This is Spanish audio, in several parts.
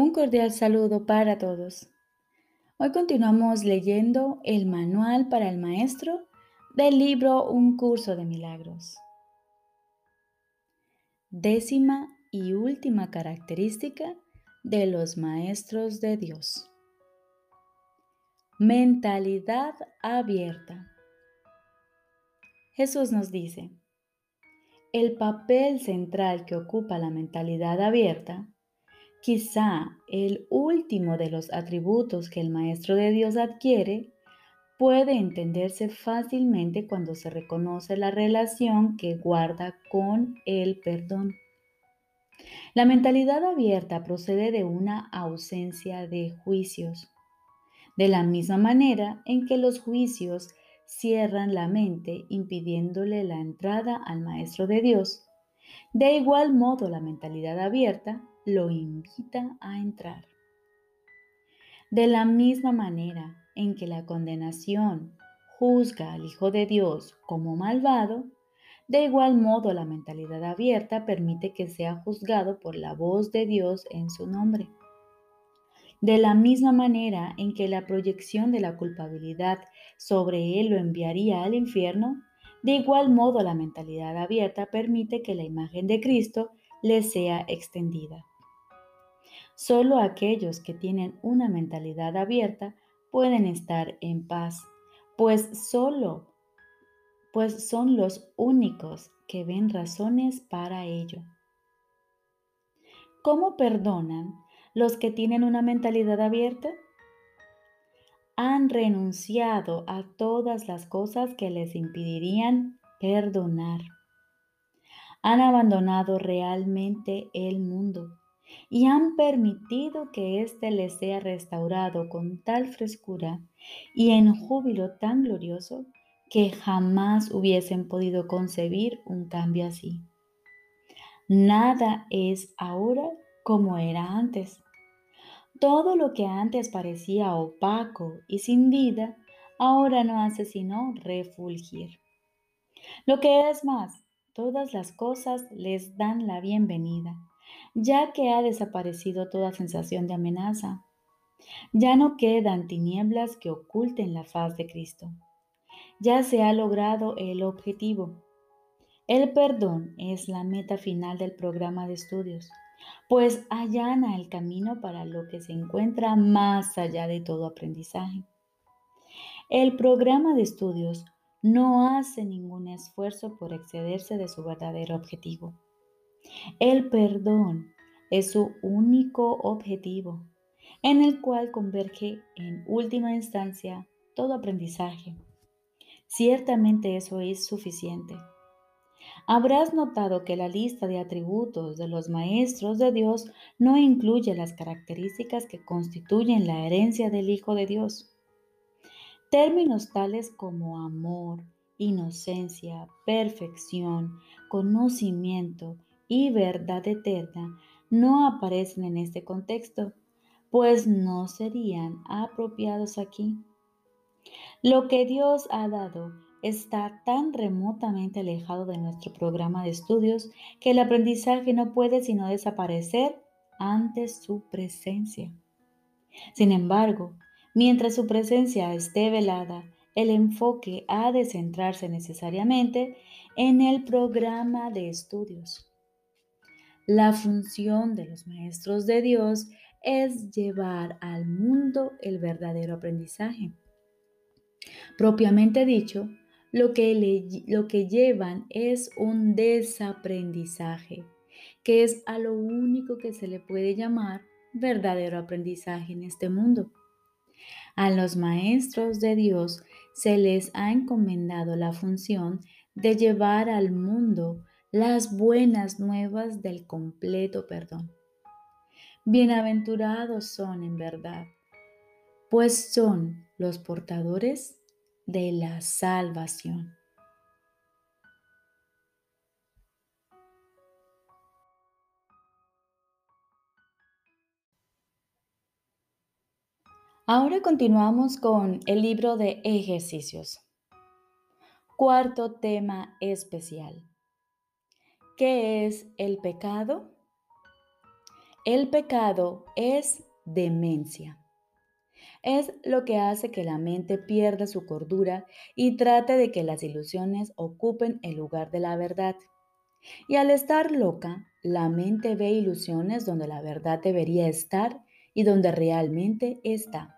Un cordial saludo para todos. Hoy continuamos leyendo el manual para el maestro del libro Un curso de milagros. Décima y última característica de los maestros de Dios. Mentalidad abierta. Jesús nos dice, el papel central que ocupa la mentalidad abierta Quizá el último de los atributos que el Maestro de Dios adquiere puede entenderse fácilmente cuando se reconoce la relación que guarda con el perdón. La mentalidad abierta procede de una ausencia de juicios, de la misma manera en que los juicios cierran la mente impidiéndole la entrada al Maestro de Dios. De igual modo, la mentalidad abierta lo invita a entrar. De la misma manera en que la condenación juzga al Hijo de Dios como malvado, de igual modo la mentalidad abierta permite que sea juzgado por la voz de Dios en su nombre. De la misma manera en que la proyección de la culpabilidad sobre él lo enviaría al infierno, de igual modo la mentalidad abierta permite que la imagen de Cristo le sea extendida. Solo aquellos que tienen una mentalidad abierta pueden estar en paz, pues solo pues son los únicos que ven razones para ello. ¿Cómo perdonan los que tienen una mentalidad abierta? Han renunciado a todas las cosas que les impedirían perdonar. Han abandonado realmente el mundo y han permitido que éste les sea restaurado con tal frescura y en júbilo tan glorioso que jamás hubiesen podido concebir un cambio así. Nada es ahora como era antes. Todo lo que antes parecía opaco y sin vida, ahora no hace sino refulgir. Lo que es más, todas las cosas les dan la bienvenida ya que ha desaparecido toda sensación de amenaza. Ya no quedan tinieblas que oculten la faz de Cristo. Ya se ha logrado el objetivo. El perdón es la meta final del programa de estudios, pues allana el camino para lo que se encuentra más allá de todo aprendizaje. El programa de estudios no hace ningún esfuerzo por excederse de su verdadero objetivo. El perdón es su único objetivo, en el cual converge en última instancia todo aprendizaje. Ciertamente eso es suficiente. Habrás notado que la lista de atributos de los maestros de Dios no incluye las características que constituyen la herencia del Hijo de Dios. Términos tales como amor, inocencia, perfección, conocimiento y verdad eterna no aparecen en este contexto, pues no serían apropiados aquí. Lo que Dios ha dado está tan remotamente alejado de nuestro programa de estudios que el aprendizaje no puede sino desaparecer ante su presencia. Sin embargo, mientras su presencia esté velada, el enfoque ha de centrarse necesariamente en el programa de estudios. La función de los maestros de Dios es llevar al mundo el verdadero aprendizaje. Propiamente dicho, lo que, lo que llevan es un desaprendizaje, que es a lo único que se le puede llamar verdadero aprendizaje en este mundo. A los maestros de Dios se les ha encomendado la función de llevar al mundo las buenas nuevas del completo perdón. Bienaventurados son en verdad, pues son los portadores de la salvación. Ahora continuamos con el libro de ejercicios. Cuarto tema especial. ¿Qué es el pecado? El pecado es demencia. Es lo que hace que la mente pierda su cordura y trate de que las ilusiones ocupen el lugar de la verdad. Y al estar loca, la mente ve ilusiones donde la verdad debería estar y donde realmente está.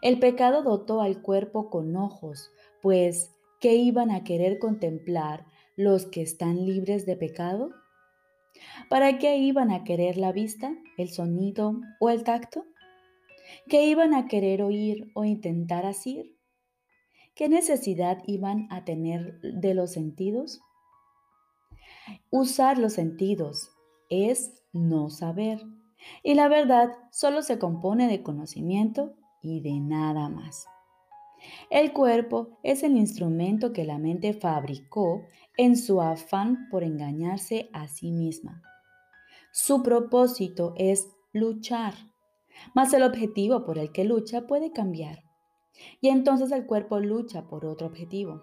El pecado dotó al cuerpo con ojos, pues ¿qué iban a querer contemplar los que están libres de pecado? ¿Para qué iban a querer la vista, el sonido o el tacto? ¿Qué iban a querer oír o intentar asir? ¿Qué necesidad iban a tener de los sentidos? Usar los sentidos es no saber. Y la verdad solo se compone de conocimiento y de nada más. El cuerpo es el instrumento que la mente fabricó en su afán por engañarse a sí misma. Su propósito es luchar, mas el objetivo por el que lucha puede cambiar. Y entonces el cuerpo lucha por otro objetivo.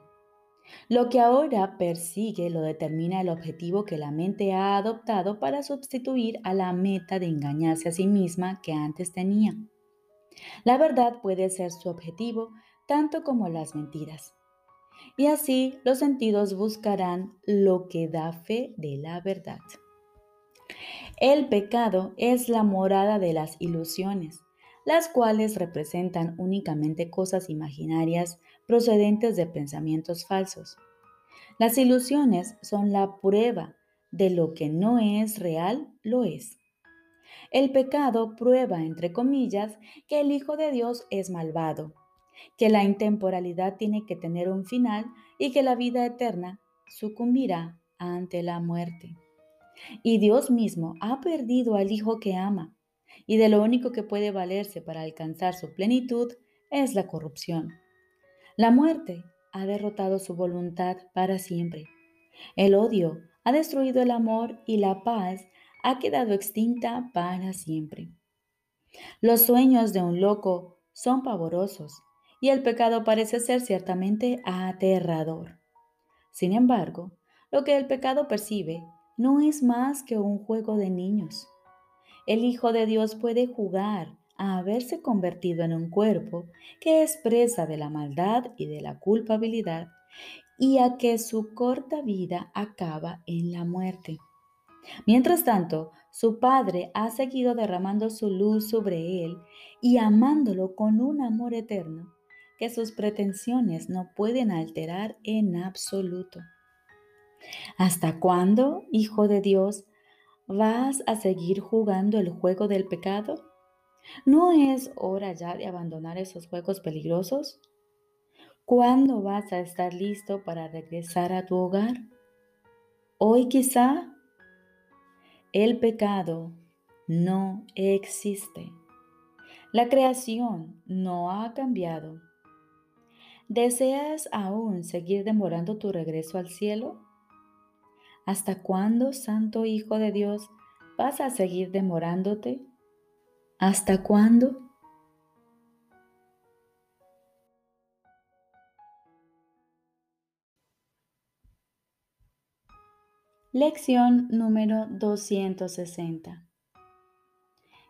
Lo que ahora persigue lo determina el objetivo que la mente ha adoptado para sustituir a la meta de engañarse a sí misma que antes tenía. La verdad puede ser su objetivo tanto como las mentiras. Y así los sentidos buscarán lo que da fe de la verdad. El pecado es la morada de las ilusiones, las cuales representan únicamente cosas imaginarias procedentes de pensamientos falsos. Las ilusiones son la prueba de lo que no es real, lo es. El pecado prueba, entre comillas, que el Hijo de Dios es malvado, que la intemporalidad tiene que tener un final y que la vida eterna sucumbirá ante la muerte. Y Dios mismo ha perdido al Hijo que ama, y de lo único que puede valerse para alcanzar su plenitud es la corrupción. La muerte ha derrotado su voluntad para siempre. El odio ha destruido el amor y la paz ha quedado extinta para siempre. Los sueños de un loco son pavorosos y el pecado parece ser ciertamente aterrador. Sin embargo, lo que el pecado percibe no es más que un juego de niños. El Hijo de Dios puede jugar a haberse convertido en un cuerpo que es presa de la maldad y de la culpabilidad y a que su corta vida acaba en la muerte. Mientras tanto, su Padre ha seguido derramando su luz sobre él y amándolo con un amor eterno que sus pretensiones no pueden alterar en absoluto. ¿Hasta cuándo, Hijo de Dios, vas a seguir jugando el juego del pecado? ¿No es hora ya de abandonar esos juegos peligrosos? ¿Cuándo vas a estar listo para regresar a tu hogar? ¿Hoy quizá? El pecado no existe. La creación no ha cambiado. ¿Deseas aún seguir demorando tu regreso al cielo? ¿Hasta cuándo, Santo Hijo de Dios, vas a seguir demorándote? ¿Hasta cuándo? Lección número 260.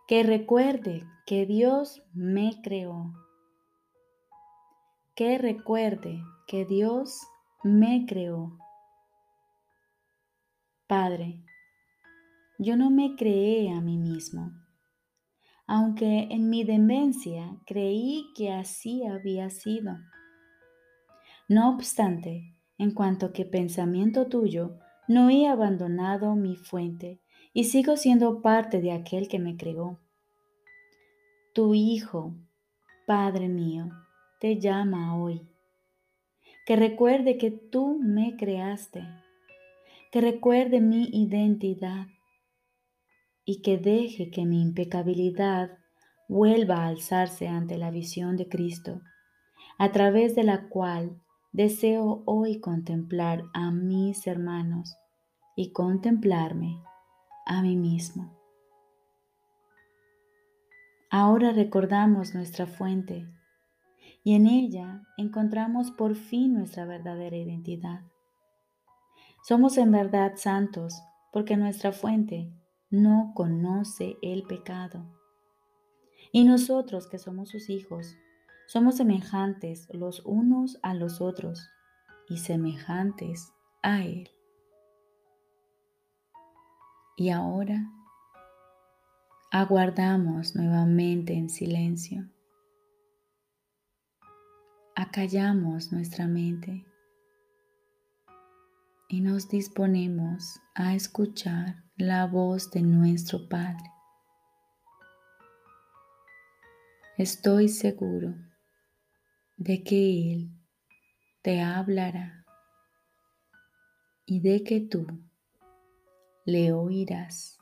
Que recuerde que Dios me creó. Que recuerde que Dios me creó. Padre, yo no me creé a mí mismo, aunque en mi demencia creí que así había sido. No obstante, en cuanto que pensamiento tuyo, no he abandonado mi fuente y sigo siendo parte de aquel que me creó. Tu Hijo, Padre mío, te llama hoy. Que recuerde que tú me creaste que recuerde mi identidad y que deje que mi impecabilidad vuelva a alzarse ante la visión de Cristo, a través de la cual deseo hoy contemplar a mis hermanos y contemplarme a mí mismo. Ahora recordamos nuestra fuente y en ella encontramos por fin nuestra verdadera identidad. Somos en verdad santos porque nuestra fuente no conoce el pecado. Y nosotros que somos sus hijos, somos semejantes los unos a los otros y semejantes a Él. Y ahora aguardamos nuevamente en silencio. Acallamos nuestra mente y nos disponemos a escuchar la voz de nuestro Padre. Estoy seguro de que Él te hablará y de que tú le oirás.